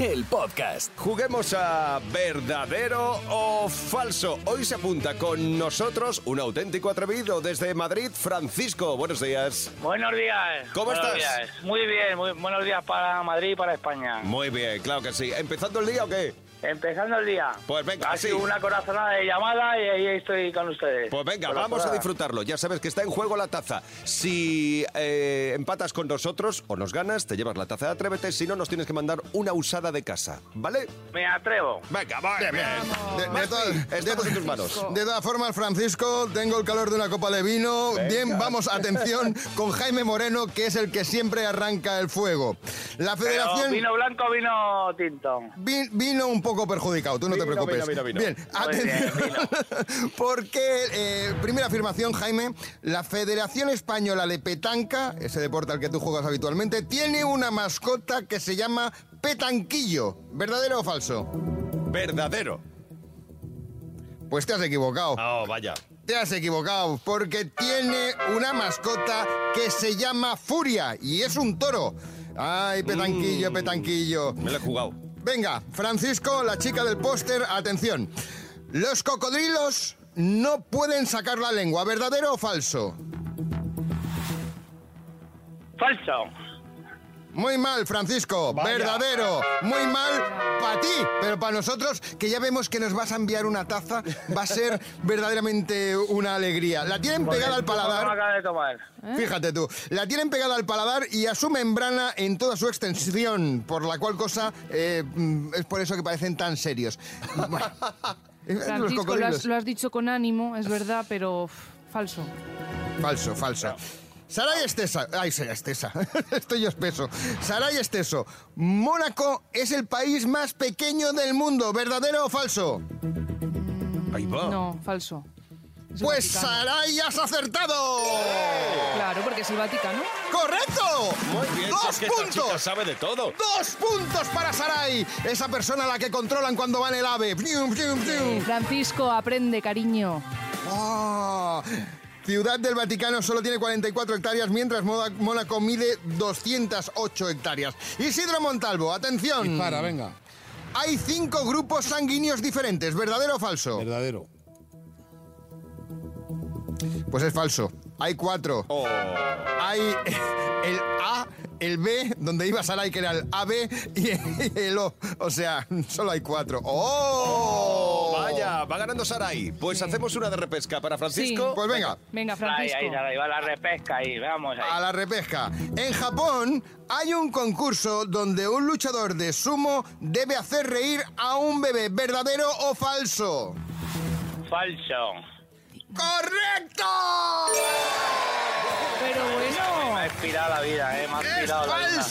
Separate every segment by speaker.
Speaker 1: el podcast.
Speaker 2: Juguemos a verdadero o falso. Hoy se apunta con nosotros un auténtico atrevido desde Madrid, Francisco. Buenos días.
Speaker 3: Buenos días.
Speaker 2: ¿Cómo
Speaker 3: Buenos
Speaker 2: estás?
Speaker 3: días. Muy bien, muy buenos días para Madrid y para España.
Speaker 2: Muy bien, claro que sí. ¿Empezando el día o qué?
Speaker 3: Empezando el día.
Speaker 2: Pues venga,
Speaker 3: Ha
Speaker 2: así.
Speaker 3: sido una corazonada de llamada y ahí estoy con ustedes.
Speaker 2: Pues venga, vamos a disfrutarlo. Ya sabes que está en juego la taza. Si eh, empatas con nosotros o nos ganas, te llevas la taza de Atrévete. Si no, nos tienes que mandar una usada de casa. ¿Vale?
Speaker 3: Me atrevo.
Speaker 2: Venga, va.
Speaker 4: Bien, bien. De- de
Speaker 2: en tus manos.
Speaker 4: De todas formas, Francisco, tengo el calor de una copa de vino. Bien, vamos, atención, con Jaime Moreno, que es el que siempre arranca el fuego. La
Speaker 3: Pero,
Speaker 4: federación...
Speaker 3: ¿Vino blanco o vino tinto?
Speaker 4: Vi- Vino un poco perjudicado, tú no te preocupes.
Speaker 2: vino, vino.
Speaker 4: Bien, atención. Porque, eh, primera afirmación, Jaime, la Federación Española de Petanca, ese deporte al que tú juegas habitualmente, tiene una mascota que se llama Petanquillo. ¿Verdadero o falso?
Speaker 2: Verdadero.
Speaker 4: Pues te has equivocado.
Speaker 2: Oh, vaya.
Speaker 4: Te has equivocado, porque tiene una mascota que se llama Furia y es un toro. Ay, petanquillo, petanquillo.
Speaker 2: Me lo he jugado.
Speaker 4: Venga, Francisco, la chica del póster, atención. Los cocodrilos no pueden sacar la lengua, ¿verdadero o falso?
Speaker 3: Falso.
Speaker 4: Muy mal, Francisco,
Speaker 2: Vaya.
Speaker 4: verdadero. Muy mal para ti, pero para nosotros, que ya vemos que nos vas a enviar una taza, va a ser verdaderamente una alegría. La tienen pegada al
Speaker 3: ¿Cómo me
Speaker 4: paladar.
Speaker 3: acaba de tomar?
Speaker 4: Fíjate tú, la tienen pegada al paladar y a su membrana en toda su extensión, por la cual cosa eh, es por eso que parecen tan serios. Bueno, eh,
Speaker 5: Francisco, lo has, lo has dicho con ánimo, es verdad, pero falso.
Speaker 4: Falso, falso. Saray Estesa, ay, Saray Estesa, estoy yo espeso. Saray Esteso, Mónaco es el país más pequeño del mundo, ¿verdadero o falso?
Speaker 2: Ahí va.
Speaker 5: No, falso. Es
Speaker 4: Pues
Speaker 5: Vaticano.
Speaker 4: Saray has acertado.
Speaker 5: Claro, porque es el Vaticano.
Speaker 4: ¡Correcto!
Speaker 2: Muy bien, si
Speaker 4: ¡Dos
Speaker 2: es que esta chica
Speaker 4: puntos!
Speaker 2: sabe de todo.
Speaker 4: ¡Dos puntos para Saray! Esa persona a la que controlan cuando va en el ave.
Speaker 5: Francisco, aprende, cariño.
Speaker 4: ¡Oh! Ciudad del Vaticano solo tiene 44 hectáreas, mientras Mónaco mide 208 hectáreas. Isidro Montalvo, atención.
Speaker 6: Para, venga.
Speaker 4: Hay cinco grupos sanguíneos diferentes, ¿verdadero o falso?
Speaker 6: Verdadero.
Speaker 4: Pues es falso. Hay cuatro.
Speaker 2: Oh.
Speaker 4: Hay el A, el B, donde iba Saray, que era el AB, y el O. O sea, solo hay cuatro. ¡Oh!
Speaker 2: Vaya, va ganando Saray. Pues hacemos una de repesca para Francisco.
Speaker 5: Sí.
Speaker 4: Pues venga.
Speaker 5: Venga,
Speaker 3: Ahí,
Speaker 5: Francisco.
Speaker 3: ahí, ahí va la repesca ahí, vamos ahí.
Speaker 4: A la repesca. En Japón hay un concurso donde un luchador de sumo debe hacer reír a un bebé. ¿Verdadero o falso?
Speaker 3: Falso.
Speaker 4: ¡Correcto!
Speaker 3: Inspirado la vida, eh, me ha
Speaker 4: ¡Es
Speaker 3: inspirado la vida.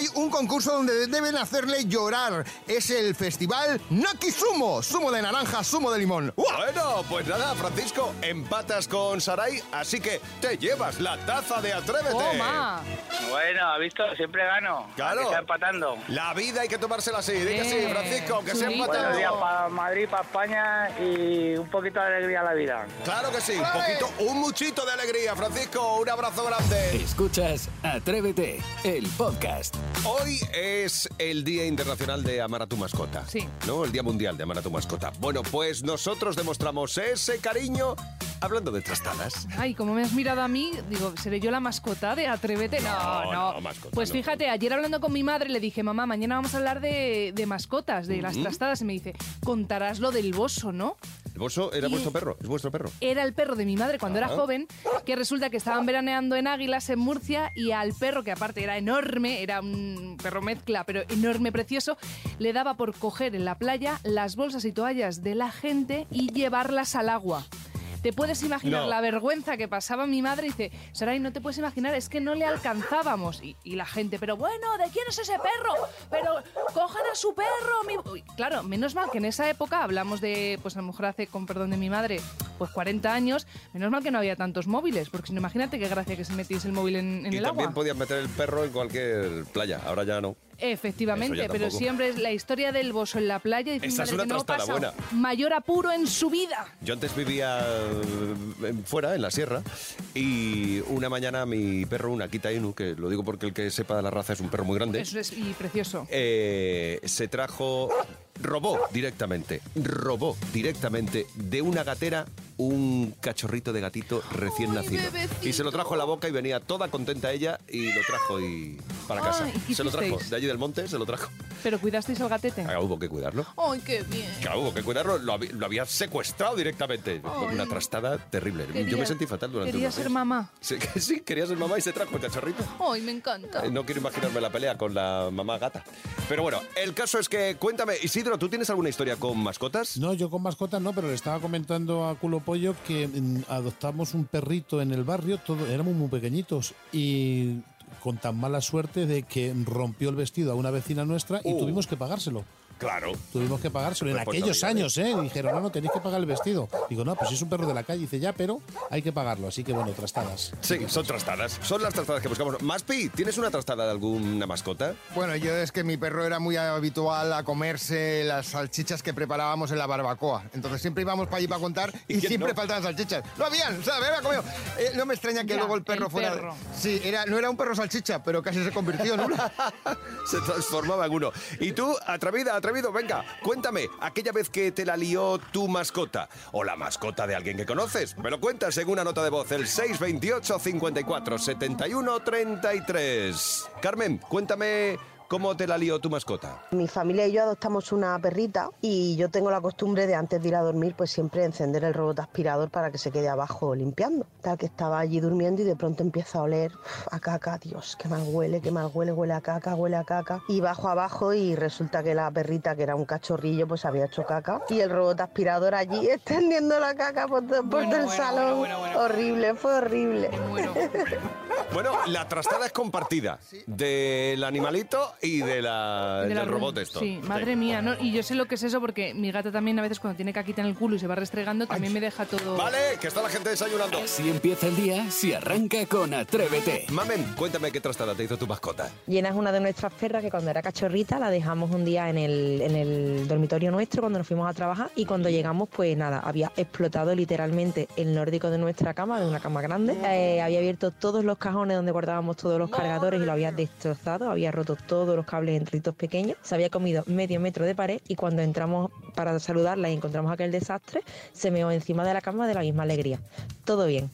Speaker 4: Hay un concurso donde deben hacerle llorar. Es el festival Naki Sumo. Sumo de naranja, sumo de limón. ¡Uah!
Speaker 2: Bueno, pues nada, Francisco, empatas con Saray, así que te llevas la taza de Atrévete.
Speaker 5: Toma.
Speaker 3: Bueno, ¿ha visto? Siempre gano.
Speaker 2: Claro.
Speaker 3: Que está empatando.
Speaker 2: La vida hay que tomársela así, di que sí,
Speaker 5: Eh,
Speaker 2: Francisco, aunque sea
Speaker 5: chulito.
Speaker 2: empatado.
Speaker 3: Buenos días para Madrid, para España y un poquito de alegría a la vida.
Speaker 2: Claro que sí, un poquito, un muchito de alegría, Francisco, un abrazo grande.
Speaker 1: Escuchas Atrévete, el podcast.
Speaker 2: Hoy es el Día Internacional de Amar a tu Mascota.
Speaker 5: Sí.
Speaker 2: ¿No? El Día Mundial de Amar a tu Mascota. Bueno, pues nosotros demostramos ese cariño hablando de trastadas.
Speaker 5: Ay, como me has mirado a mí, digo, ¿seré yo la mascota de Atrévete? No,
Speaker 2: No,
Speaker 5: no.
Speaker 2: no, mascota,
Speaker 5: pues
Speaker 2: no.
Speaker 5: fíjate, ayer hablando con mi madre le dije, mamá, mañana vamos a hablar de, de mascotas, de las trastadas. Y me dice, contarás lo del boso, ¿no?
Speaker 2: ¿El boso era
Speaker 5: Y-
Speaker 2: vuestro perro? ¿Es vuestro perro?
Speaker 5: Era el perro de mi madre cuando era
Speaker 2: Ajá.
Speaker 5: joven, que resulta que estaban veraneando en Águilas, en Murcia, y al perro, que aparte era enorme, era un perro mezcla, pero enorme, precioso, le daba por coger en la playa las bolsas y toallas de la gente y llevarlas al agua. Te puedes imaginar
Speaker 2: No.
Speaker 5: la vergüenza que pasaba mi madre y dice, Saray, no te puedes imaginar, es que no le alcanzábamos. Y, y la gente, pero bueno, ¿de quién es ese perro? Pero cojan a su perro. mi-". Uy, claro, menos mal que en esa época hablamos de, pues a lo mejor hace, con perdón de mi madre, pues 40 años, menos mal que no había tantos móviles, porque si no, imagínate qué gracia que se metiese el móvil en, en
Speaker 2: Y
Speaker 5: el
Speaker 2: también
Speaker 5: agua.
Speaker 2: podías meter el perro en cualquier playa, ahora ya no.
Speaker 5: Efectivamente, pero
Speaker 2: tampoco.
Speaker 5: siempre es la historia del bozo en la playa. Mi
Speaker 2: Esa es
Speaker 5: madre
Speaker 2: una
Speaker 5: que no
Speaker 2: trastada buena.
Speaker 5: mayor apuro en su vida.
Speaker 2: Yo antes vivía eh, fuera, en la sierra, y una mañana mi perro, una Akita Inu, que lo digo porque el que sepa de la raza es un perro muy grande,
Speaker 5: Eso es y precioso.
Speaker 2: eh, se trajo, robó directamente, robó directamente de una gatera un cachorrito de gatito recién nacido.
Speaker 5: bebecito.
Speaker 2: Y se lo trajo en la boca y venía toda contenta ella y lo trajo y para casa.
Speaker 5: Ay, ¿y
Speaker 2: se lo trajo de allí del monte, se lo trajo.
Speaker 5: Pero cuidasteis al gatete.
Speaker 2: Ah, hubo que cuidarlo.
Speaker 5: ¡Ay, qué bien!
Speaker 2: Claro, hubo que cuidarlo, lo, había- lo había secuestrado directamente.
Speaker 5: Ay.
Speaker 2: Una trastada terrible. Yo
Speaker 5: Quería-
Speaker 2: me sentí fatal durante
Speaker 5: Quería ser mamá.
Speaker 2: Sí, sí, quería ser mamá y se trajo el cachorrito.
Speaker 5: ¡Ay, me encanta!
Speaker 2: Eh, No quiero imaginarme la pelea con la mamá gata. Pero bueno, el caso es que, cuéntame, Isidro, ¿tú tienes alguna historia con mascotas?
Speaker 6: No, yo con mascotas no, pero le estaba comentando a Culo Que mm, adoptamos un perrito en el barrio, todo, éramos muy pequeñitos y con tan mala suerte de que rompió el vestido a una vecina nuestra y
Speaker 2: Uh.
Speaker 6: tuvimos que pagárselo.
Speaker 2: Claro.
Speaker 6: Tuvimos que pagárselo en aquellos años, ¿eh? Dijeron, no, no, tenéis que pagar el vestido. Digo, no, pues si es un perro de la calle. Dice, ya, pero hay que pagarlo. Así que bueno, trastadas.
Speaker 2: Sí, son trastadas. Son las trastadas que buscamos. Maspi, ¿tienes una trastada de alguna mascota?
Speaker 4: Bueno, yo es que mi perro era muy habitual a comerse las salchichas que preparábamos en la barbacoa. Entonces siempre íbamos para allí para contar y,
Speaker 2: ¿Y
Speaker 4: siempre
Speaker 2: no?
Speaker 4: faltaban salchichas. No habían, ¿sabes? Había comido. Eh, no me extraña que
Speaker 5: Ya,
Speaker 4: luego el perro
Speaker 5: el
Speaker 4: fuera.
Speaker 5: perro.
Speaker 4: Sí, era, no era un perro salchicha, pero casi se convirtió en uno.
Speaker 2: Se transformaba en uno. Y tú, atrevida, atrevido, venga, cuéntame, aquella vez que te la lió tu mascota o la mascota de alguien que conoces. Me lo cuentas en una nota de voz, el 628 54 71 33. Carmen, cuéntame cómo te la lió tu mascota.
Speaker 7: Mi familia y yo adoptamos una perrita y yo tengo la costumbre de antes de ir a dormir pues siempre encender el robot aspirador para que se quede abajo limpiando. Tal que estaba allí durmiendo y de pronto empieza a oler uf, a caca, Dios, qué mal huele, qué mal huele, huele a caca, huele a caca. Y bajo abajo y resulta que la perrita que era un cachorrillo pues había hecho caca y el robot aspirador allí extendiendo la caca por, por
Speaker 5: Bueno,
Speaker 7: todo el
Speaker 5: bueno,
Speaker 7: salón.
Speaker 5: bueno, bueno, bueno.
Speaker 7: Horrible, fue horrible.
Speaker 2: Bueno, la trastada es compartida del animalito y de la,
Speaker 5: De la
Speaker 2: del robot esto.
Speaker 5: Sí, madre mía, ¿no? Y yo sé lo que es eso porque mi gata también a veces cuando tiene caquita en el culo y se va restregando también me deja todo...
Speaker 2: Vale, que está la gente desayunando.
Speaker 1: Así empieza el día si arranca con Atrévete.
Speaker 2: Mamen, cuéntame qué trastada te hizo tu mascota.
Speaker 7: Llena es una de nuestras perras que cuando era cachorrita la dejamos un día en el, en el dormitorio nuestro cuando nos fuimos a trabajar y cuando llegamos pues nada, había explotado literalmente el nórdico de nuestra cama, de una cama grande. Eh, había abierto todos los cajones donde guardábamos todos los cargadores y lo había destrozado, había roto todos los cables en trocitos pequeños, se había comido medio metro de pared y cuando entramos para saludarla y encontramos aquel desastre, se meó encima de la cama de la misma alegría. Todo bien.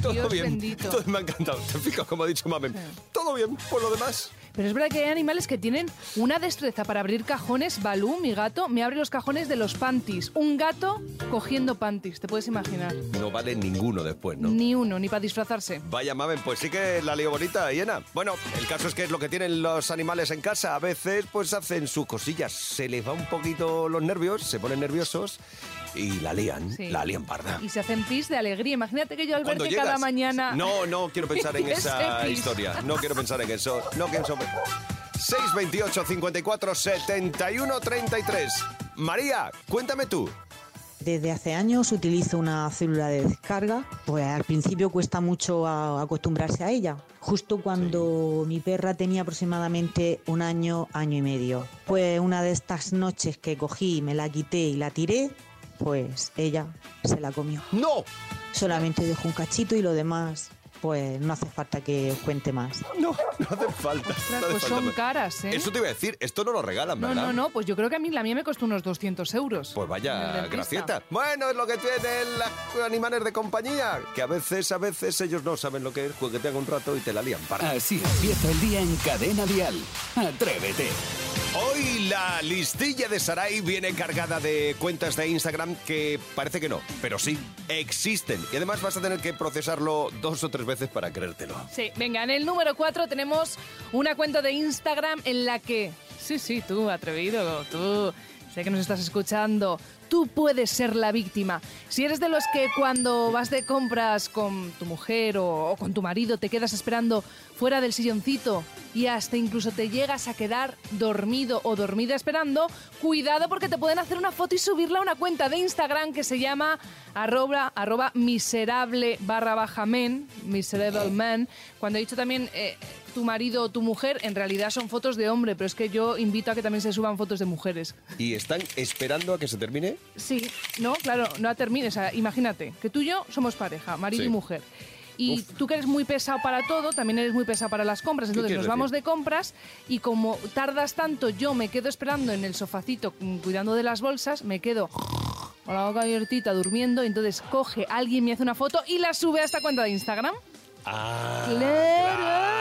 Speaker 2: Todo
Speaker 5: Dios
Speaker 2: bien.
Speaker 5: bendito.
Speaker 2: Todo me ha encantado. Te fijas, como ha dicho Mamen. Todo bien, por lo demás.
Speaker 5: Pero es verdad que hay animales que tienen una destreza para abrir cajones. Balú, mi gato, me abre los cajones de los panties. Un gato cogiendo panties, te puedes imaginar.
Speaker 2: No vale ninguno después, ¿no?
Speaker 5: Ni uno, ni para disfrazarse.
Speaker 2: Vaya, Mamen, pues sí que la lío bonita, llena. Bueno, el caso es que es lo que tienen los animales en casa. A veces, pues hacen sus cosillas. Se les va un poquito los nervios, se ponen nerviosos y la lían,
Speaker 5: Sí.
Speaker 2: la lían parda.
Speaker 5: Y se hacen pis de alegría. Imagínate que yo al
Speaker 2: Cuando
Speaker 5: verte cada mañana...
Speaker 2: No, no quiero pensar en esa historia. No quiero pensar en eso. No quiero... 628 54 71 33. María, cuéntame tú.
Speaker 8: Desde hace años utilizo una célula de descarga, pues al principio cuesta mucho a- acostumbrarse a ella. Justo cuando mi perra tenía aproximadamente un año, año y medio. Pues una de estas noches que cogí, me la quité y la tiré, pues ella se la comió.
Speaker 2: ¡No!
Speaker 8: Solamente dejó un cachito y lo demás, pues no hace falta que os cuente más.
Speaker 2: No, no hace falta.
Speaker 5: Ostras,
Speaker 2: no hace
Speaker 5: pues
Speaker 2: falta.
Speaker 5: son caras, ¿eh?
Speaker 2: Eso te iba a decir, esto no lo regalan,
Speaker 5: No,
Speaker 2: ¿verdad?
Speaker 5: no, no, pues yo creo que a mí la mía me costó unos 200 euros.
Speaker 2: Pues vaya gracieta. Bueno, es lo que tienen los animales de compañía, que a veces, a veces ellos no saben lo que es, juguetean un rato y te la lían. Para.
Speaker 1: Así empieza el día en Cadena Dial. Atrévete.
Speaker 2: Hoy la listilla de Sarai viene cargada de cuentas de Instagram que parece que no, pero sí, existen. Y además vas a tener que procesarlo dos o tres veces para creértelo.
Speaker 5: Sí, venga, en el número 4 tenemos una cuenta de Instagram en la que, sí, sí, tú, atrevido, tú, sé que nos estás escuchando, tú puedes ser la víctima. Si eres de los que cuando vas de compras con tu mujer o, con tu marido te quedas esperando fuera del silloncito y hasta incluso te llegas a quedar dormido o dormida esperando, cuidado porque te pueden hacer una foto y subirla a una cuenta de Instagram que se llama arroba, arroba miserable barra baja men, miserable man. Cuando he dicho también eh, tu marido o tu mujer, en realidad son fotos de hombre, pero es que yo invito a que también se suban fotos de mujeres.
Speaker 2: ¿Y están esperando a que se termine?
Speaker 5: Sí, no, claro, no termines. O sea, imagínate que tú y yo somos pareja, marido
Speaker 2: Sí.
Speaker 5: y mujer. Y tú que eres muy pesado para todo, también eres muy pesado para las compras. Entonces nos vamos de compras y como tardas tanto, yo me quedo esperando en el sofacito mm, cuidando de las bolsas, me quedo con la boca abiertita durmiendo. Entonces coge alguien, me hace una foto y la sube a esta cuenta de Instagram.
Speaker 2: Ah,
Speaker 5: ¡Claro!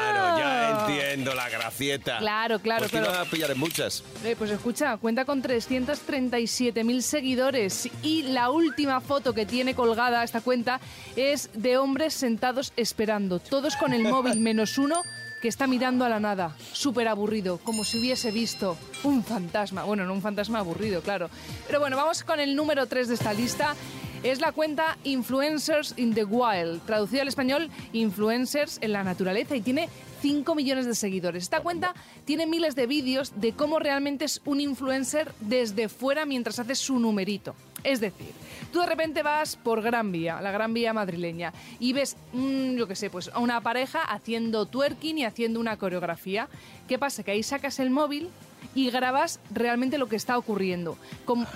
Speaker 2: Entiendo la gracieta.
Speaker 5: Claro, claro,
Speaker 2: Pues te
Speaker 5: claro.
Speaker 2: iba a pillar en muchas.
Speaker 5: Eh, pues escucha, cuenta con 337.000 seguidores y la última foto que tiene colgada esta cuenta es de hombres sentados esperando, todos con el móvil menos uno que está mirando a la nada, súper aburrido, como si hubiese visto un fantasma. Bueno, no un fantasma aburrido, claro. Pero bueno, vamos con el número 3 de esta lista. Es la cuenta Influencers in the Wild, traducida al español Influencers en la naturaleza y tiene 5 millones de seguidores. Esta cuenta tiene miles de vídeos de cómo realmente es un influencer desde fuera mientras hace su numerito. Es decir, tú de repente vas por Gran Vía, la Gran Vía madrileña, y ves, mm, yo qué sé, pues a una pareja haciendo twerking y haciendo una coreografía. ¿Qué pasa? Que ahí sacas el móvil y grabas realmente lo que está ocurriendo.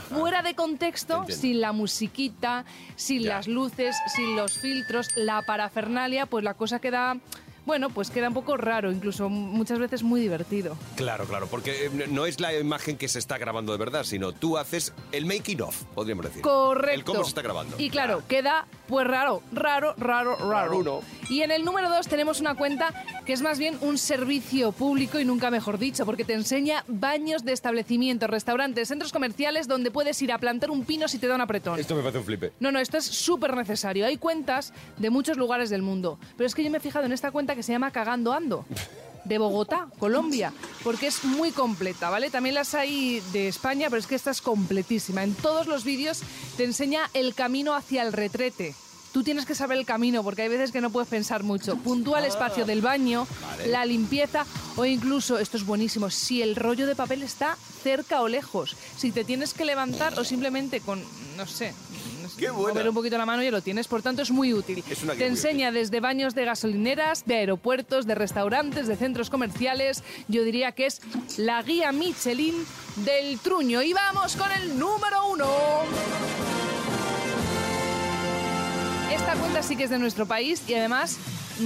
Speaker 5: Fuera de contexto, sin la musiquita, sin
Speaker 2: Ya.
Speaker 5: las luces, sin los filtros, la parafernalia, pues la cosa queda, bueno, pues queda un poco raro, incluso muchas veces muy divertido.
Speaker 2: Claro, claro, porque eh, no es la imagen que se está grabando de verdad, sino tú haces el making of, podríamos decir.
Speaker 5: Correcto.
Speaker 2: El cómo se está grabando.
Speaker 5: Y claro, queda pues raro, raro, raro, raro.
Speaker 2: Raruno.
Speaker 5: Y en el número 2 tenemos una cuenta que es más bien un servicio público y nunca mejor dicho, porque te enseña baños de establecimientos, restaurantes, centros comerciales donde puedes ir a plantar un pino si te da un apretón.
Speaker 2: Esto me parece un flipe.
Speaker 5: No, no, esto es súper necesario. Hay cuentas de muchos lugares del mundo. Pero es que yo me he fijado en esta cuenta que se llama Cagando Ando. De Bogotá, Colombia, porque es muy completa, ¿vale? También las hay de España, pero es que esta es completísima. En todos los vídeos te enseña el camino hacia el retrete. Tú tienes que saber el camino, porque hay veces que no puedes pensar mucho. Puntúa el espacio del baño, la limpieza o incluso, esto es buenísimo, si el rollo de papel está cerca o lejos. Si te tienes que levantar o simplemente con, no sé, no sé,
Speaker 2: Qué
Speaker 5: mover un poquito la mano y ya lo tienes. Por tanto, es muy útil.
Speaker 2: Es una
Speaker 5: Te enseña desde baños de gasolineras, de aeropuertos, de restaurantes, de centros comerciales. Yo diría que es la guía Michelin del truño. Y vamos con el número uno. Esta cuenta sí que es de nuestro país y además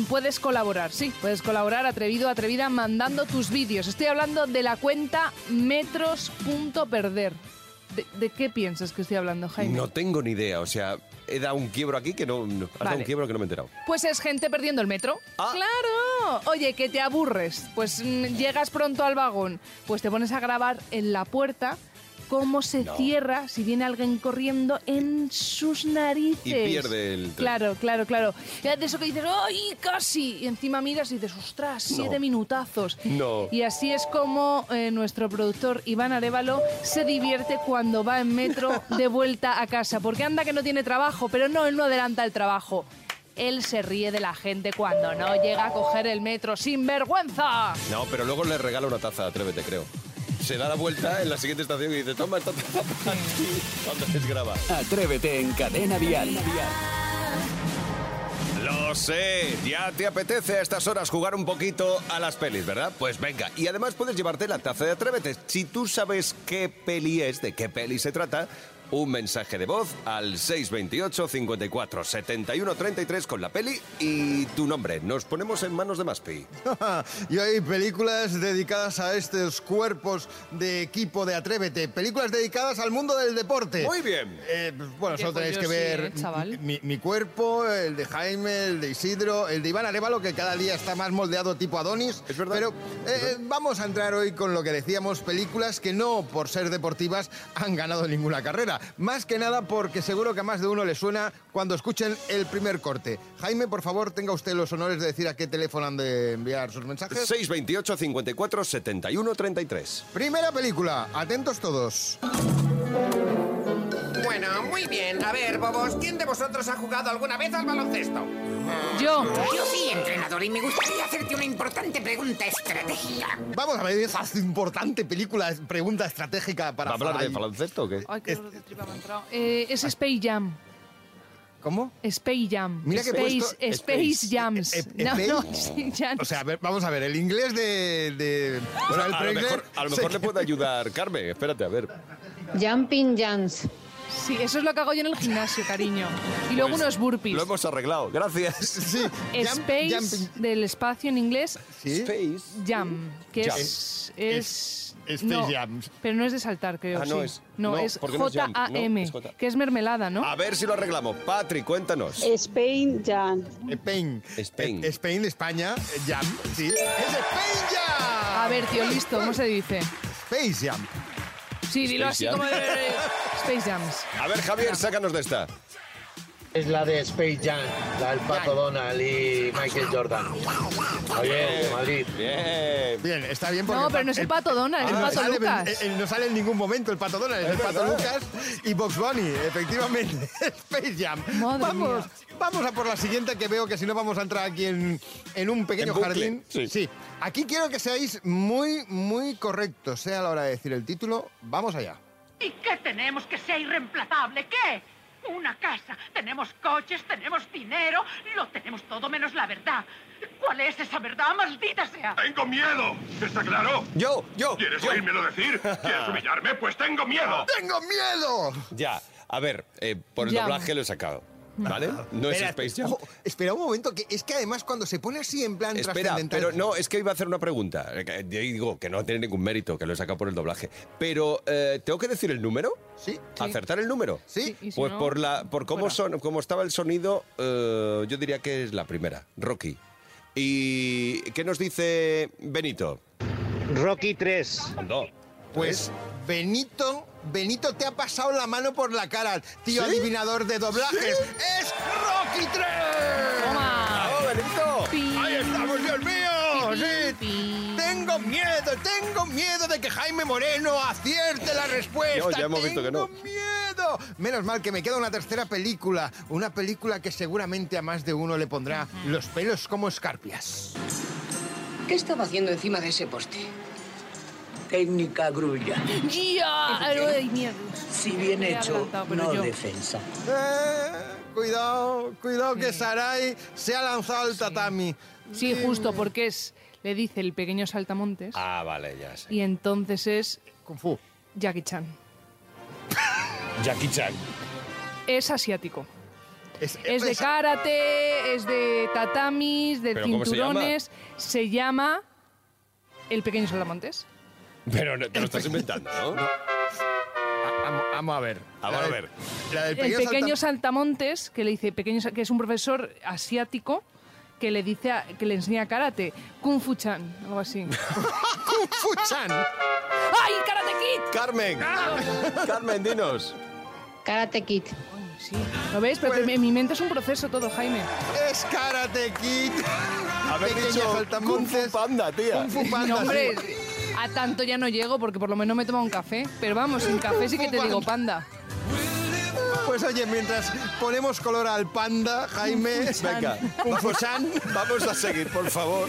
Speaker 5: puedes colaborar, sí, puedes colaborar atrevido, atrevida, mandando tus vídeos. Estoy hablando de la cuenta metros.perder. ¿De, de qué piensas que estoy hablando, Jaime?
Speaker 2: No tengo ni idea, o sea, he dado un quiebro aquí que no... no has dado un quiebro que no me he enterado.
Speaker 5: Pues es gente perdiendo el metro.
Speaker 2: Ah.
Speaker 5: ¡Claro! Oye, que te aburres. Pues mm, llegas pronto al vagón. Pues te pones a grabar en la puerta cómo se
Speaker 2: No.
Speaker 5: cierra si viene alguien corriendo en sus narices.
Speaker 2: Y pierde el tren.
Speaker 5: Claro, claro, claro. De eso que dices, ¡ay, casi! Y encima miras y dices, ¡ostras, siete minutazos!
Speaker 2: No.
Speaker 5: Y así es como eh, nuestro productor Iván Arevalo se divierte cuando va en metro de vuelta a casa. Porque anda que no tiene trabajo, pero no, él no adelanta el trabajo. Él se ríe de la gente cuando no llega a coger el metro sin vergüenza.
Speaker 2: No, pero luego le regala una taza, atrévete, creo. Se da la vuelta en la siguiente estación y dice, toma esta taza para ti", cuando les graba.
Speaker 1: Atrévete en Cadena Dial.
Speaker 2: Lo sé, ya te apetece a estas horas jugar un poquito a las pelis, ¿verdad? Pues venga, y además puedes llevarte la taza de Atrévete. Si tú sabes qué peli es, de qué peli se trata, un mensaje de voz al 628 54 71 33 con la peli y tu nombre. Nos ponemos en manos de Maspi.
Speaker 4: y hay películas dedicadas a estos cuerpos de equipo de Atrévete, películas dedicadas al mundo del deporte.
Speaker 2: Muy bien.
Speaker 4: Eh, pues, bueno, solo tenéis que
Speaker 5: sí,
Speaker 4: ver
Speaker 5: eh, chaval.
Speaker 4: mi, mi cuerpo, el de Jaime, el de Isidro, el de Iván Arevalo, que cada día está más moldeado tipo Adonis.
Speaker 2: Es verdad.
Speaker 4: Pero eh, vamos a entrar hoy con lo que decíamos, películas que no, por ser deportivas, han ganado ninguna carrera. Más que nada porque seguro que a más de uno le suena cuando escuchen el primer corte. Jaime, por favor, tenga usted los honores de decir a qué teléfono han de enviar sus mensajes.
Speaker 2: 628 54 71 33.
Speaker 4: Primera película, atentos todos.
Speaker 9: Bueno, muy bien. A ver, bobos, ¿quién de vosotros ha jugado alguna vez al baloncesto?
Speaker 5: Yo.
Speaker 10: Yo sí, entrenador, y me gustaría hacerte una importante pregunta estratégica.
Speaker 4: Vamos a ver esa importante película, pregunta estratégica para
Speaker 2: ¿Va a hablar de baloncesto o qué?
Speaker 5: Ay, qué dolor de tripa me ha entrado. Eh, es Space Jam.
Speaker 4: ¿Cómo?
Speaker 5: Space Jam.
Speaker 4: Mira que he
Speaker 5: Space,
Speaker 4: puesto-
Speaker 5: Space
Speaker 4: Space.
Speaker 5: Jams.
Speaker 4: Eh, eh,
Speaker 5: no,
Speaker 4: Space.
Speaker 5: no, sí, no.
Speaker 4: O sea, a ver, vamos a ver, el inglés de... de o sea, el
Speaker 2: a, lo mejor, a lo mejor le puede ayudar Carmen. Espérate, a ver.
Speaker 11: Jumping Jams.
Speaker 5: Sí, eso es lo que hago yo en el gimnasio, cariño. Y luego
Speaker 2: Pues
Speaker 5: unos burpees.
Speaker 2: Lo hemos arreglado. Gracias.
Speaker 4: Sí.
Speaker 5: Space
Speaker 4: jumping.
Speaker 5: del espacio en inglés,
Speaker 4: ¿Sí?
Speaker 2: Space.
Speaker 5: jam, que
Speaker 2: Jam.
Speaker 5: es... es
Speaker 4: Space
Speaker 5: no,
Speaker 4: Jams.
Speaker 5: Pero no es de saltar, creo.
Speaker 2: Ah, no
Speaker 5: sí.
Speaker 2: es-
Speaker 5: No,
Speaker 2: no,
Speaker 5: es
Speaker 2: porque no es jam, no,
Speaker 5: J-A-M,
Speaker 2: es J.
Speaker 5: que es mermelada, ¿no?
Speaker 2: A ver si lo arreglamos. Patri, cuéntanos.
Speaker 11: Spain Jam.
Speaker 4: Spain.
Speaker 2: Spain.
Speaker 4: Eh, Spain, España, eh, Jam, sí. ¡Es Spain Jam!
Speaker 5: A ver, tío, listo, ¿cómo se dice?
Speaker 4: Space Jam.
Speaker 5: Sí, dilo
Speaker 2: Space
Speaker 5: así
Speaker 2: Jam.
Speaker 5: como de... Space Jams.
Speaker 2: A ver, Javier, sácanos de esta.
Speaker 12: Es la de Space Jam, la del Pato Donald y Michael Jordan. Oye, de Madrid.
Speaker 2: Bien.
Speaker 4: Bien, está bien porque...
Speaker 5: No, pero no es el pato Donald, es el
Speaker 4: no
Speaker 5: pato
Speaker 4: sale,
Speaker 5: Lucas.
Speaker 4: eh, no sale en ningún momento el pato Donald, es, el pato Lucas y Box Bunny, efectivamente. Space Jam.
Speaker 5: Madre
Speaker 4: vamos,
Speaker 5: mía.
Speaker 4: vamos a por la siguiente que veo que si no vamos a entrar aquí en, en un pequeño
Speaker 2: En
Speaker 4: jardín.
Speaker 2: sí.
Speaker 4: Aquí quiero que seáis muy, muy correctos, sea a la hora de decir el título. Vamos allá.
Speaker 13: ¿Y qué tenemos que sea irreemplazable? ¿Qué? Una casa, tenemos coches, tenemos dinero, lo tenemos todo menos la verdad. ¿Cuál es esa verdad, maldita sea?
Speaker 14: Tengo miedo, ¿está claro?
Speaker 2: Yo, yo.
Speaker 14: ¿Quieres
Speaker 2: yo.
Speaker 14: oírmelo decir? ¿Quieres humillarme? Pues tengo miedo.
Speaker 4: ¡Tengo miedo!
Speaker 2: Ya. A ver, eh, por el doblaje lo he sacado. ¿Vale? No es
Speaker 4: Espera,
Speaker 2: Space Jam.
Speaker 4: ojo, espera un momento, que es que además cuando se pone así en plan
Speaker 2: Espera,
Speaker 4: trascendental...
Speaker 2: pero no, es que iba a hacer una pregunta. Eh, digo que no tiene ningún mérito, que lo he sacado por el doblaje. Pero, eh, ¿tengo que decir el número?
Speaker 4: Sí.
Speaker 2: ¿Acertar el número?
Speaker 4: Sí.
Speaker 5: Y si
Speaker 2: Pues
Speaker 5: no,
Speaker 2: por, la, por cómo,
Speaker 5: fuera.
Speaker 2: son, cómo estaba el sonido, eh, yo diría que es la primera, Rocky. ¿Y qué nos dice Benito?
Speaker 12: Rocky 3.
Speaker 2: Ando.
Speaker 4: Pues Benito, Benito te ha pasado la mano por la cara, tío
Speaker 2: ¿Sí?
Speaker 4: adivinador de doblajes. ¡Es Rocky 3!
Speaker 5: ¡Toma!
Speaker 2: ¡Bravo, Benito!
Speaker 5: Pi,
Speaker 4: ¡Ahí estamos, Dios mío!
Speaker 5: pi,
Speaker 4: ¡Sí!
Speaker 5: pi.
Speaker 4: Tengo miedo, tengo miedo de que Jaime Moreno acierte la respuesta.
Speaker 2: Yo, ya hemos visto que no.
Speaker 4: Tengo miedo. Menos mal que me queda una tercera película, una película que seguramente a más de uno le pondrá los pelos como escarpias.
Speaker 10: ¿Qué estaba haciendo encima de ese poste? Técnica grulla.
Speaker 5: ¡Ya! ¡Ay, mierda!
Speaker 10: Si bien
Speaker 5: Me he adelantado, pero yo.
Speaker 10: defensa.
Speaker 4: Eh, cuidado, cuidado que Sarai se ha lanzado al tatami.
Speaker 5: Sí, justo, porque es... Le dice el pequeño saltamontes
Speaker 2: Ah, vale, ya sé.
Speaker 5: y entonces es
Speaker 4: Kung Fu.
Speaker 5: Jackie Chan.
Speaker 2: Jackie Chan.
Speaker 5: Es asiático.
Speaker 4: Es,
Speaker 5: Es de karate, es de tatamis, de
Speaker 2: ¿Pero cómo se llama?
Speaker 5: cinturones. Se llama El pequeño saltamontes.
Speaker 2: Pero no, te lo estás inventando, ¿no?
Speaker 4: Ah, Vamos, a ver.
Speaker 2: Ah, vamos a ver.
Speaker 4: La del
Speaker 5: El pequeño
Speaker 4: saltam-
Speaker 5: saltamontes, que le dice pequeño, que es un profesor asiático que le dice a- que le enseña karate, Kung Fu Chan, algo así.
Speaker 4: Kung Fu Chan.
Speaker 5: ¡Ay, Karate Kid!
Speaker 2: Carmen. Carmen, dinos.
Speaker 11: Karate Kid.
Speaker 5: Sí, ¿lo ves? Pero
Speaker 4: Pues-
Speaker 5: en mi mente es un proceso todo, Jaime.
Speaker 4: Es Karate Kid.
Speaker 2: Haber dicho Kung
Speaker 4: saltamontes.
Speaker 2: Fu Panda, tía.
Speaker 4: Kung Fu Panda.
Speaker 5: No, hombre,
Speaker 4: sí.
Speaker 5: A tanto ya no llego porque por lo menos me tomo un café. Pero vamos, sin café sí que te digo panda.
Speaker 4: Pues oye, mientras ponemos color al panda, Jaime.
Speaker 2: Venga,
Speaker 4: Chan.
Speaker 2: Vamos a seguir, por favor.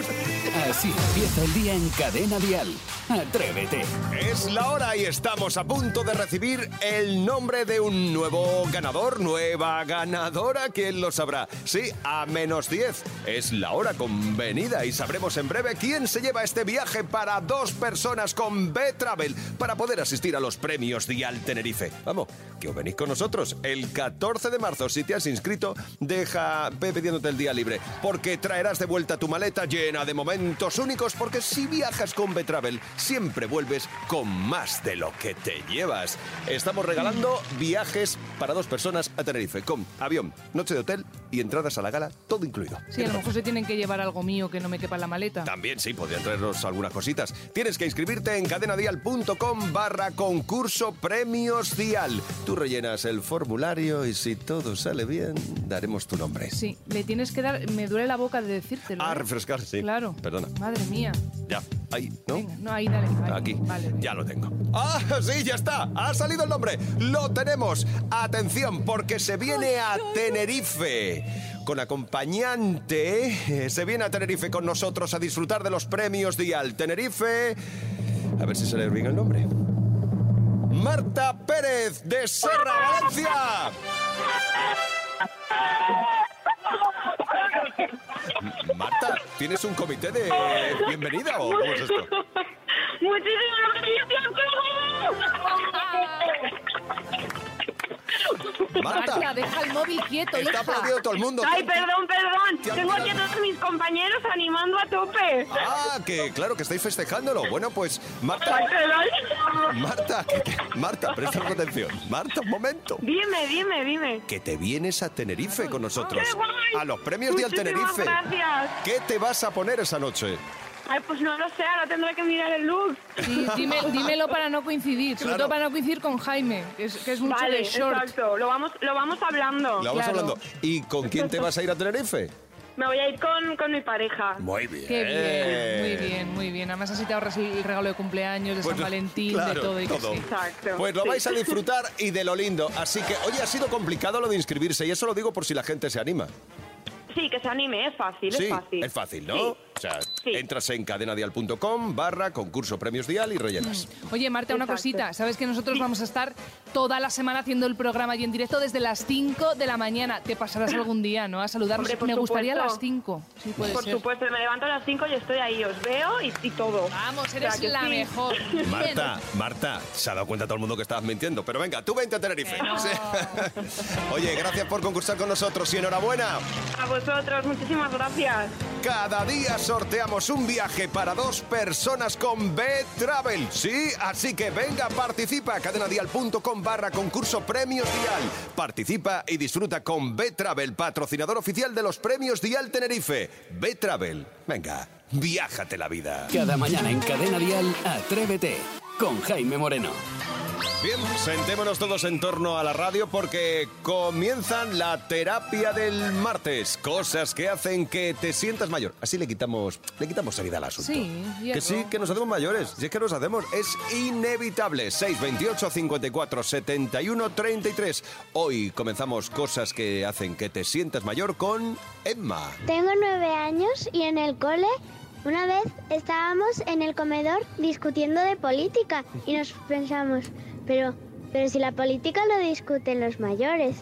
Speaker 1: Así empieza el día en Cadena Dial. Atrévete.
Speaker 2: Es la hora y estamos a punto de recibir el nombre de un nuevo ganador, nueva ganadora, ¿quién lo sabrá? Sí, a menos 10. Es la hora convenida y sabremos en breve quién se lleva este viaje para dos personas con B-Travel para poder asistir a los premios Dial Tenerife. Vamos, que os venís con nosotros el 14 de marzo. Si te has inscrito, deja ve pidiéndote el día libre, porque traerás de vuelta tu maleta llena de momentos únicos, porque si viajas con B-Travel, siempre vuelves con más de lo que te llevas. Estamos regalando viajes para dos personas a Tenerife, con avión, noche de hotel y entradas a la gala, todo incluido.
Speaker 5: Sí, a lo mejor se tienen que llevar algo mío que no me quepa en la maleta.
Speaker 2: También sí, podrían traernos algunas cositas. Tienes que inscribirte en cadenadial.com barra concurso premios dial. Tú rellenas el formulario y si todo sale bien, daremos tu nombre.
Speaker 5: Sí, le tienes que dar... Me duele la boca de decírtelo.
Speaker 2: Ah,
Speaker 5: ¿eh?
Speaker 2: refrescar, sí.
Speaker 5: Claro.
Speaker 2: Perdona.
Speaker 5: Madre mía.
Speaker 2: Ya, ahí, ¿no?
Speaker 5: Venga, no, ahí dale.
Speaker 2: Aquí,
Speaker 5: Vale.
Speaker 2: ya lo tengo. ¡Ah, sí, ya está! ¡Ha salido el nombre! ¡Lo tenemos! Atención, porque se viene a Tenerife. Con acompañante, eh, se viene a Tenerife con nosotros a disfrutar de los premios Dial Tenerife. A ver si se le bien el nombre. Marta Pérez de Serra, Valencia. Marta, ¿tienes un comité de bienvenida o cómo es esto?
Speaker 15: Muchísimas gracias.
Speaker 2: Marta.
Speaker 5: Marta, deja el móvil quieto,
Speaker 2: Está
Speaker 5: hija.
Speaker 2: aplaudiendo todo el mundo.
Speaker 15: Ay, perdón, perdón.
Speaker 2: ¿Qué ha
Speaker 15: Tengo aquí a todos mis compañeros animando a tope.
Speaker 2: Ah, que claro, que estáis festejándolo. Bueno, pues, Marta. Marta, que te- Marta, presta atención. Marta, un momento.
Speaker 15: Dime, dime, dime.
Speaker 2: Que te vienes a Tenerife con nosotros.
Speaker 15: ¡Qué guay!
Speaker 2: A los premios Dial
Speaker 15: Muchísimas
Speaker 2: Tenerife.
Speaker 15: gracias.
Speaker 2: ¿Qué te vas a poner esa noche?
Speaker 15: Ay, pues no lo sé, ahora tendré que mirar el look.
Speaker 5: Sí, dime- dímelo para no coincidir, sobre todo para no coincidir con Jaime, que es, que es mucho
Speaker 15: Vale,
Speaker 5: de short.
Speaker 15: exacto. Lo vamos, lo vamos hablando.
Speaker 2: Lo vamos
Speaker 5: Claro.
Speaker 2: hablando. ¿Y con quién te vas a ir a Tenerife?
Speaker 15: Me voy a ir con, con mi pareja.
Speaker 2: Muy bien.
Speaker 5: Qué bien, muy bien, muy bien. Además así te ahorras el regalo de cumpleaños, de
Speaker 2: Pues,
Speaker 5: San Valentín,
Speaker 2: claro,
Speaker 5: de todo. y que
Speaker 2: todo.
Speaker 5: sí.
Speaker 15: Exacto.
Speaker 2: Pues lo
Speaker 15: Sí.
Speaker 2: vais a disfrutar y de lo lindo. Así que, oye, ha sido complicado lo de inscribirse y eso lo digo por si la gente se anima.
Speaker 15: Sí, que se anime, es fácil,
Speaker 2: Sí,
Speaker 15: es fácil.
Speaker 2: es fácil, ¿no? O sea,
Speaker 15: Sí.
Speaker 2: entras en cadenadial.com barra concurso premios dial y rellenas.
Speaker 5: Oye, Marta, una
Speaker 15: Exacto.
Speaker 5: cosita. Sabes que nosotros vamos a estar toda la semana haciendo el programa y en directo desde las 5 de la mañana. Te pasarás algún día, ¿no? A saludarnos.
Speaker 15: Hombre,
Speaker 5: Me gustaría a las 5. Sí, puede
Speaker 15: Por
Speaker 5: ser.
Speaker 15: supuesto, me levanto a las 5 y estoy ahí, os veo y, y todo.
Speaker 5: Vamos,
Speaker 15: O sea
Speaker 5: eres la
Speaker 15: sí.
Speaker 5: mejor.
Speaker 2: Marta, Marta, se ha dado cuenta todo el mundo que estabas mintiendo. Pero venga, tú vente a Tenerife.
Speaker 5: Que no.
Speaker 2: Sí. Oye, gracias por concursar con nosotros y enhorabuena.
Speaker 15: A vosotros, muchísimas gracias.
Speaker 2: Cada día sorteamos un viaje para dos personas con B-Travel. Sí, así que venga, participa cadenadial.com barra concurso Premios Dial. Participa y disfruta con B-Travel, patrocinador oficial de los Premios Dial Tenerife. B-Travel, venga, viájate la vida.
Speaker 1: Cada mañana en Cadena Dial, Atrévete con Jaime Moreno.
Speaker 2: Bien, sentémonos todos en torno a la radio porque comienzan la terapia del martes. Cosas que hacen que te sientas mayor. Así le quitamos, le quitamos seriedad al asunto.
Speaker 5: Sí,
Speaker 2: Que
Speaker 5: hierro.
Speaker 2: sí, que nos hacemos mayores. Si es que nos hacemos, es inevitable. 628 54 71 33. Hoy comenzamos cosas que hacen que te sientas mayor con Emma.
Speaker 16: Tengo nueve años y en el cole una vez estábamos en el comedor discutiendo de política y nos pensamos, pero, pero si la política lo discuten los mayores.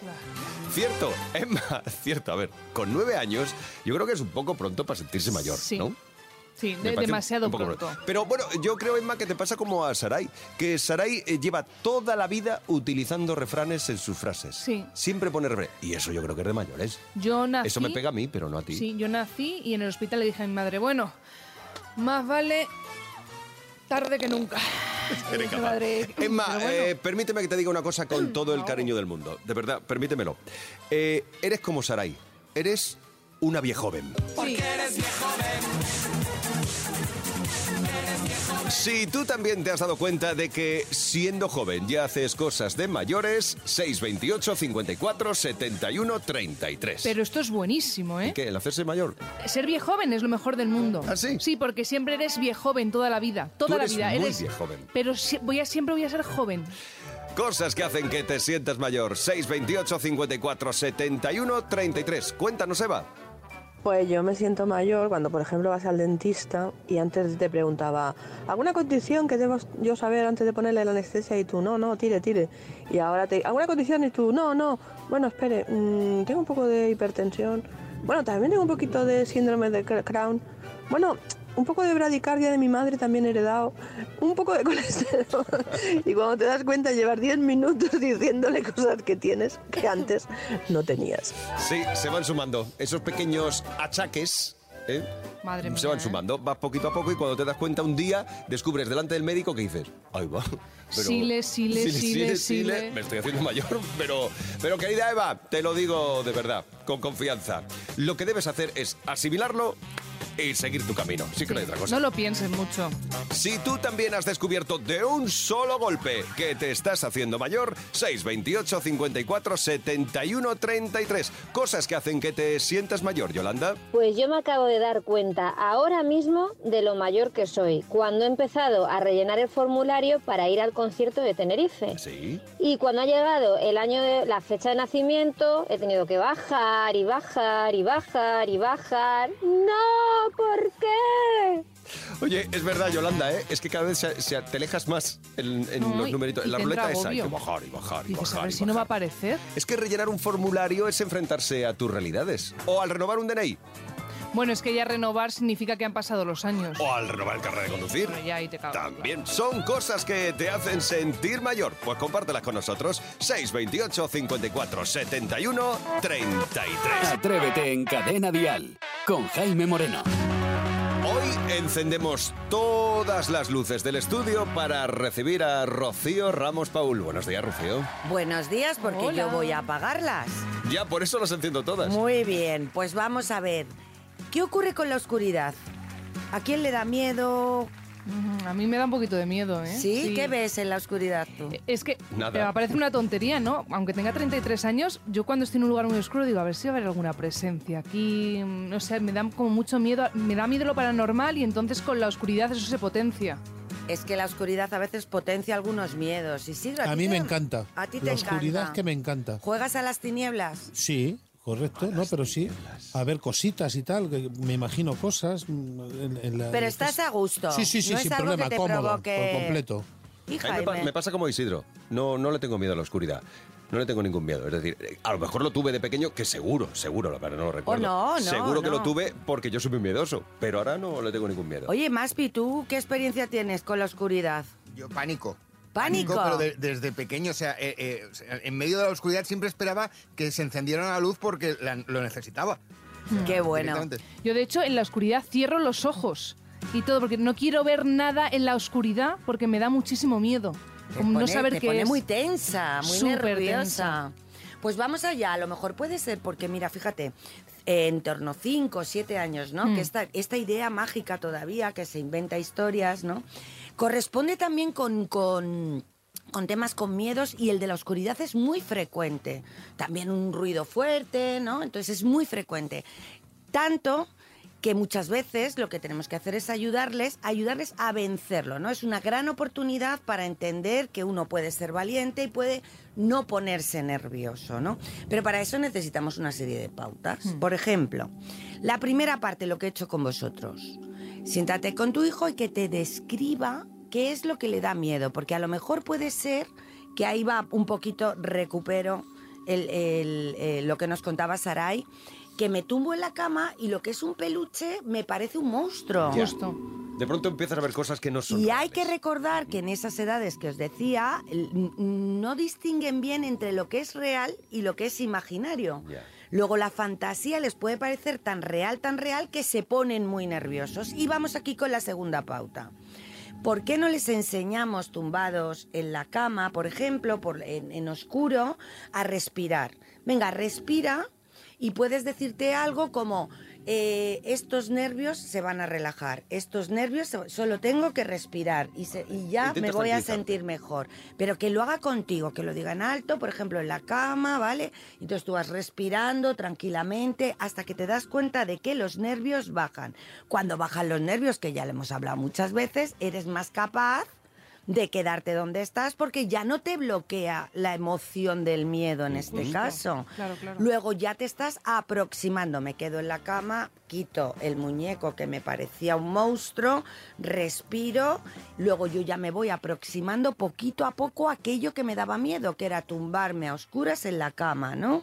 Speaker 2: Cierto, Emma, cierto. A ver, con nueve años, yo creo que es un poco pronto para sentirse mayor,
Speaker 5: Sí.
Speaker 2: ¿no?
Speaker 5: Sí, de- demasiado
Speaker 2: un poco
Speaker 5: pronto.
Speaker 2: Pero bueno, yo creo, Emma, que te pasa como a Sarai, que Sarai eh, lleva toda la vida utilizando refranes en sus frases.
Speaker 5: Sí.
Speaker 2: Siempre pone refranes. Y eso yo creo que es de mayores.
Speaker 5: Yo nací.
Speaker 2: Eso me pega a mí, pero no a ti.
Speaker 5: Sí, yo nací y en el hospital le dije a mi madre, bueno, más vale tarde que nunca.
Speaker 2: Eres capaz.
Speaker 5: madre,
Speaker 2: Emma,
Speaker 5: pero bueno.
Speaker 2: eh, permíteme que te diga una cosa con todo el cariño del mundo. De verdad, permítemelo. Eh, eres como Sarai. Eres una viejoven.
Speaker 5: Sí.
Speaker 2: Si tú también te has dado cuenta de que siendo joven ya haces cosas de mayores, 628 54 71 33.
Speaker 5: Pero esto es buenísimo, ¿eh?
Speaker 2: ¿Y qué? ¿El hacerse mayor?
Speaker 5: Ser viejoven es lo mejor del mundo.
Speaker 2: ¿Ah, sí?
Speaker 5: Sí, porque siempre eres viejoven toda la vida. Toda
Speaker 2: Tú eres
Speaker 5: la vida.
Speaker 2: muy
Speaker 5: eres
Speaker 2: viejoven.
Speaker 5: Pero si- voy a, siempre voy a ser joven.
Speaker 2: Cosas que hacen que te sientas mayor. 628 54 71 33. Cuéntanos, Eva.
Speaker 17: Pues yo me siento mayor cuando, por ejemplo, vas al dentista y antes te preguntaba, ¿alguna condición que debo yo saber antes de ponerle la anestesia? Y tú, no, no, tire, tire. Y ahora te, ¿alguna condición? Y tú, no, no. Bueno, espere, mm, tengo un poco de hipertensión. Bueno, también tengo un poquito de síndrome de Cr- Crohn. Bueno, un poco de bradicardia de mi madre también heredado. Un poco de colesterol. y cuando te das cuenta, llevar 10 minutos diciéndole cosas que tienes que antes no tenías.
Speaker 2: Sí, se van sumando esos pequeños achaques. ¿eh?
Speaker 5: Madre
Speaker 2: Se
Speaker 5: mía,
Speaker 2: van
Speaker 5: ¿eh?
Speaker 2: sumando, vas poquito a poco y cuando te das cuenta un día descubres delante del médico que dices, ahí va.
Speaker 5: Sile, sile, sile, sile.
Speaker 2: Me estoy haciendo mayor, pero, pero querida Eva, te lo digo de verdad, con confianza. Lo que debes hacer es asimilarlo y seguir tu camino. Sí que no hay otra cosa.
Speaker 5: No lo pienses mucho.
Speaker 2: Si tú también has descubierto de un solo golpe que te estás haciendo mayor, 628 54 71 33. Cosas que hacen que te sientas mayor, Yolanda.
Speaker 18: Pues yo me acabo de dar cuenta ahora mismo de lo mayor que soy, cuando he empezado a rellenar el formulario para ir al concierto de Tenerife.
Speaker 2: Sí.
Speaker 18: Y cuando ha llegado el año de la fecha de nacimiento, he tenido que bajar y bajar y bajar y bajar. ¡No! ¿Por qué?
Speaker 2: Oye, es verdad, Yolanda, ¿eh? es que cada vez se, se- te alejas más en, en
Speaker 5: No,
Speaker 2: los
Speaker 5: y-
Speaker 2: numeritos. En
Speaker 5: y
Speaker 2: la ruleta esa hay que bajar y bajar y
Speaker 5: a
Speaker 2: bajar.
Speaker 5: ver
Speaker 2: y
Speaker 5: si no va a
Speaker 2: bajar.
Speaker 5: aparecer.
Speaker 2: Es que rellenar un formulario es enfrentarse a tus realidades. O al renovar un DNI.
Speaker 5: Bueno, es que ya renovar significa que han pasado los años.
Speaker 2: O al renovar el carnet de conducir.
Speaker 5: Pero ya ahí te cago.
Speaker 2: También son cosas que te hacen sentir mayor. Pues compártelas con nosotros. 628 54 71 33.
Speaker 1: Atrévete en Cadena Dial con Jaime Moreno.
Speaker 2: Hoy encendemos todas las luces del estudio para recibir a Rocío Ramos Paul. Buenos días, Rocío.
Speaker 19: Buenos días, porque
Speaker 5: Hola.
Speaker 19: yo voy a apagarlas.
Speaker 2: Ya, por eso las enciendo todas.
Speaker 19: Muy bien, pues vamos a ver. ¿Qué ocurre con la oscuridad? ¿A quién le da miedo?
Speaker 5: A mí me da un poquito de miedo, ¿eh?
Speaker 19: ¿Sí? ¿Qué ves en la oscuridad tú?
Speaker 5: Es que
Speaker 2: Nada.
Speaker 5: me parece una tontería, ¿no? Aunque tenga 33 años, yo cuando estoy en un lugar muy oscuro digo, a ver si va a haber alguna presencia aquí. mm, No sé, me da como mucho miedo, me da miedo lo paranormal y entonces con la oscuridad eso se potencia.
Speaker 19: Es que la oscuridad a veces potencia algunos miedos. Y sí,
Speaker 6: A mí
Speaker 19: te-
Speaker 6: me encanta.
Speaker 19: A ti te
Speaker 6: La oscuridad
Speaker 19: encanta.
Speaker 6: que me encanta.
Speaker 19: ¿Juegas a las tinieblas?
Speaker 6: Sí, correcto, no, pero sí. A ver cositas y tal, que me imagino cosas. mm, en- en la-
Speaker 19: Pero estás a gusto.
Speaker 6: Sí, sí, sí,
Speaker 19: no
Speaker 6: sin
Speaker 19: es algo
Speaker 6: problema,
Speaker 19: que te
Speaker 6: cómodo,
Speaker 19: provoque...
Speaker 6: por completo.
Speaker 19: Y
Speaker 2: A mí me, pa- me pasa como Isidro. No, no le tengo miedo a la oscuridad. No le tengo ningún miedo. Es decir, eh, a lo mejor lo tuve de pequeño, que seguro, seguro, pero no lo recuerdo.
Speaker 19: no, no,
Speaker 2: Seguro que lo tuve porque yo soy muy miedoso. Pero ahora no le tengo ningún miedo.
Speaker 19: Oye, Maspi, ¿tú qué experiencia tienes con la oscuridad?
Speaker 4: Yo pánico.
Speaker 19: ¿Pánico?
Speaker 4: pero de- desde pequeño, o sea, eh, eh, en medio de la oscuridad siempre esperaba que se encendiera la luz porque la- lo necesitaba.
Speaker 19: Qué bueno.
Speaker 5: Yo de hecho en la oscuridad cierro los ojos y todo porque no quiero ver nada en la oscuridad porque me da muchísimo miedo.
Speaker 19: Te
Speaker 5: no
Speaker 19: pone-
Speaker 5: saber
Speaker 19: te
Speaker 5: qué
Speaker 19: pone
Speaker 5: es.
Speaker 19: muy tensa, muy
Speaker 5: Súper
Speaker 19: nerviosa. Pues vamos allá, a lo mejor puede ser porque, mira, fíjate, en torno a 5 o 7 años, ¿no?
Speaker 5: Mm.
Speaker 19: Que esta, esta idea mágica todavía, que se inventa historias, ¿no? Corresponde también con, con, con temas con miedos y el de la oscuridad es muy frecuente. También un ruido fuerte, ¿no? Entonces es muy frecuente. Tanto que muchas veces lo que tenemos que hacer es ayudarles, ayudarles a vencerlo, ¿no? Es una gran oportunidad para entender que uno puede ser valiente y puede no ponerse nervioso, ¿no? Pero para eso necesitamos una serie de pautas. Por ejemplo, la primera parte, lo que he hecho con vosotros. Siéntate con tu hijo y que te describa qué es lo que le da miedo, porque a lo mejor puede ser que ahí va un poquito, recupero el- el- eh, lo que nos contaba Sarai, que me tumbo en la cama y lo que es un peluche me parece un monstruo.
Speaker 2: Ya. De pronto empiezas a ver cosas que no son.
Speaker 19: Y hay que recordar que en esas edades que os decía, no distinguen bien entre lo que es real y lo que es imaginario. Luego la fantasía les puede parecer tan real, tan real, que se ponen muy nerviosos. Y vamos aquí con la segunda pauta. ¿Por qué no les enseñamos tumbados en la cama, por ejemplo, por, en, en oscuro, a respirar? Venga, respira y puedes decirte algo como, eh, estos nervios se van a relajar, estos nervios solo tengo que respirar y, se- y ya
Speaker 2: Intenta
Speaker 19: me voy a sentir mejor. Pero que lo haga contigo, que lo diga en alto, por ejemplo, en la cama, ¿vale? Entonces tú vas respirando tranquilamente hasta que te das cuenta de que los nervios bajan. Cuando bajan los nervios, que ya le hemos hablado muchas veces, eres más capaz de quedarte donde estás porque ya no te bloquea la emoción del miedo en este caso.
Speaker 5: Claro, claro.
Speaker 19: Luego ya te estás aproximando. Me quedo en la cama, quito el muñeco que me parecía un monstruo, respiro, luego yo ya me voy aproximando poquito a poco a aquello que me daba miedo, que era tumbarme a oscuras en la cama, ¿no?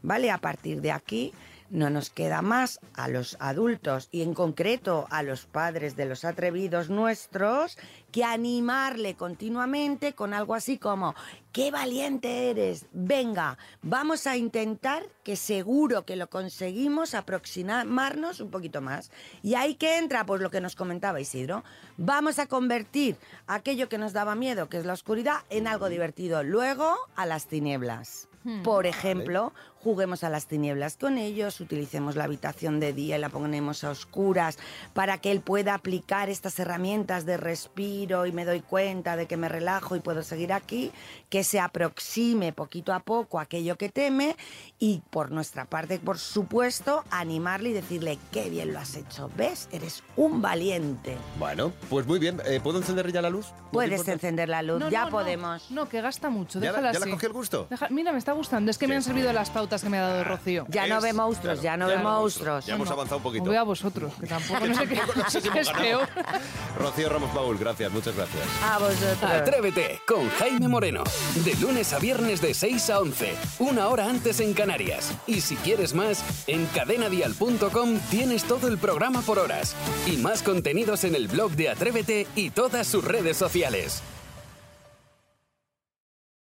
Speaker 19: Vale, a partir de aquí no nos queda más a los adultos y en concreto a los padres de los atrevidos nuestros que animarle continuamente con algo así como, qué valiente eres, venga, vamos a intentar que seguro que lo conseguimos aproximarnos un poquito más. Y ahí que entra, pues lo que nos comentaba Isidro, vamos a convertir aquello que nos daba miedo, que es la oscuridad, en algo divertido. Luego, a las tinieblas.
Speaker 5: Hmm.
Speaker 19: Por ejemplo, juguemos a las tinieblas con ellos, utilicemos la habitación de día y la ponemos a oscuras para que él pueda aplicar estas herramientas de respiro y me doy cuenta de que me relajo y puedo seguir aquí, que se aproxime poquito a poco a aquello que teme y por nuestra parte, por supuesto, animarle y decirle, qué bien lo has hecho, ¿ves? Eres un valiente.
Speaker 2: Bueno, pues muy bien. Eh, ¿Puedo encender ya la luz? ¿No
Speaker 19: Puedes encender la luz,
Speaker 5: No,
Speaker 19: ya
Speaker 5: no, no.
Speaker 19: podemos.
Speaker 5: No, que gasta mucho,
Speaker 2: ¿Ya la-
Speaker 5: déjala
Speaker 2: ya la
Speaker 5: así.
Speaker 2: cogió el gusto?
Speaker 5: Deja- mira, me está gustando, es que me han servido las pautas que me ha dado Rocío.
Speaker 19: Ya no ve monstruos, ya no ve monstruos.
Speaker 2: Ya hemos avanzado un poquito.
Speaker 5: Veo a vosotros, que tampoco no sé qué
Speaker 2: Tampoco no sé si hemos
Speaker 5: es peor.
Speaker 2: Rocío Ramos Paul, gracias, muchas gracias.
Speaker 19: A vosotros.
Speaker 1: Atrévete con Jaime Moreno. De lunes a viernes de 6 a 11, una hora antes en Canarias. Y si quieres más, en cadenadial.com tienes todo el programa por horas. Y más contenidos en el blog de Atrévete y todas sus redes sociales.